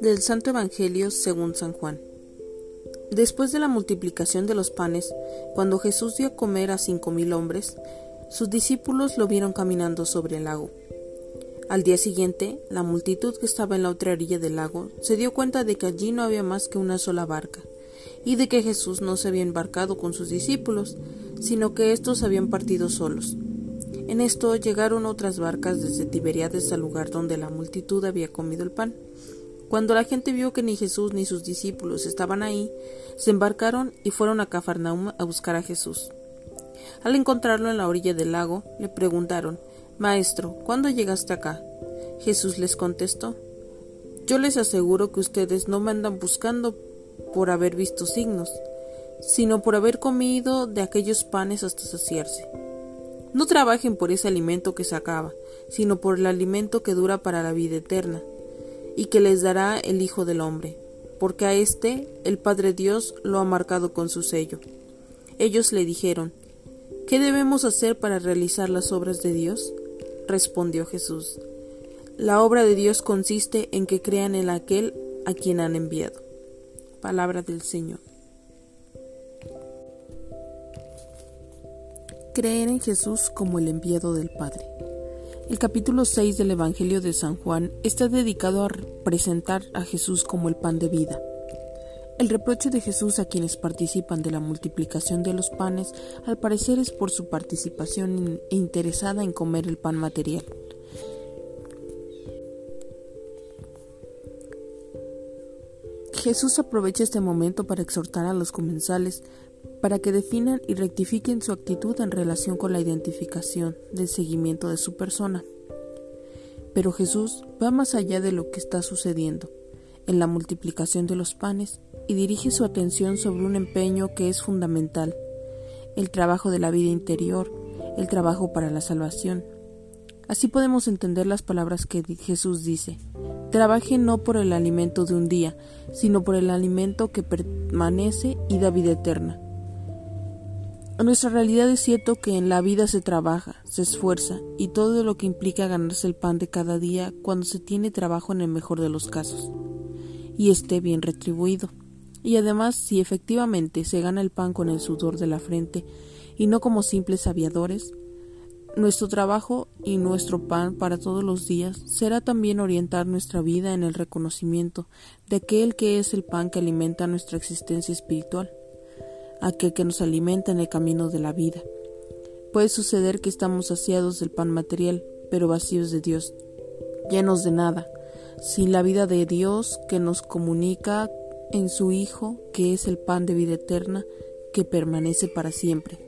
Del Santo Evangelio según San Juan. Después de la multiplicación de los panes, cuando Jesús dio a comer a cinco mil hombres, sus discípulos lo vieron caminando sobre el lago. Al día siguiente, la multitud que estaba en la otra orilla del lago se dio cuenta de que allí no había más que una sola barca, y de que Jesús no se había embarcado con sus discípulos, sino que éstos habían partido solos. En esto llegaron otras barcas desde Tiberiades al lugar donde la multitud había comido el pan. Cuando la gente vio que ni Jesús ni sus discípulos estaban ahí, se embarcaron y fueron a Cafarnaum a buscar a Jesús. Al encontrarlo en la orilla del lago, le preguntaron Maestro, ¿cuándo llegaste acá? Jesús les contestó Yo les aseguro que ustedes no me andan buscando por haber visto signos, sino por haber comido de aquellos panes hasta saciarse. No trabajen por ese alimento que se acaba, sino por el alimento que dura para la vida eterna y que les dará el Hijo del Hombre, porque a éste el Padre Dios lo ha marcado con su sello. Ellos le dijeron, ¿Qué debemos hacer para realizar las obras de Dios? Respondió Jesús, La obra de Dios consiste en que crean en aquel a quien han enviado. Palabra del Señor. Creer en Jesús como el enviado del Padre. El capítulo 6 del Evangelio de San Juan está dedicado a presentar a Jesús como el pan de vida. El reproche de Jesús a quienes participan de la multiplicación de los panes al parecer es por su participación interesada en comer el pan material. Jesús aprovecha este momento para exhortar a los comensales para que definan y rectifiquen su actitud en relación con la identificación del seguimiento de su persona. Pero Jesús va más allá de lo que está sucediendo en la multiplicación de los panes y dirige su atención sobre un empeño que es fundamental, el trabajo de la vida interior, el trabajo para la salvación. Así podemos entender las palabras que Jesús dice, trabaje no por el alimento de un día, sino por el alimento que permanece y da vida eterna. Nuestra realidad es cierto que en la vida se trabaja, se esfuerza y todo lo que implica ganarse el pan de cada día cuando se tiene trabajo en el mejor de los casos y esté bien retribuido. Y además, si efectivamente se gana el pan con el sudor de la frente y no como simples aviadores, nuestro trabajo y nuestro pan para todos los días será también orientar nuestra vida en el reconocimiento de aquel que es el pan que alimenta nuestra existencia espiritual aquel que nos alimenta en el camino de la vida. Puede suceder que estamos saciados del pan material, pero vacíos de Dios, llenos de nada, sin la vida de Dios que nos comunica en su Hijo, que es el pan de vida eterna, que permanece para siempre.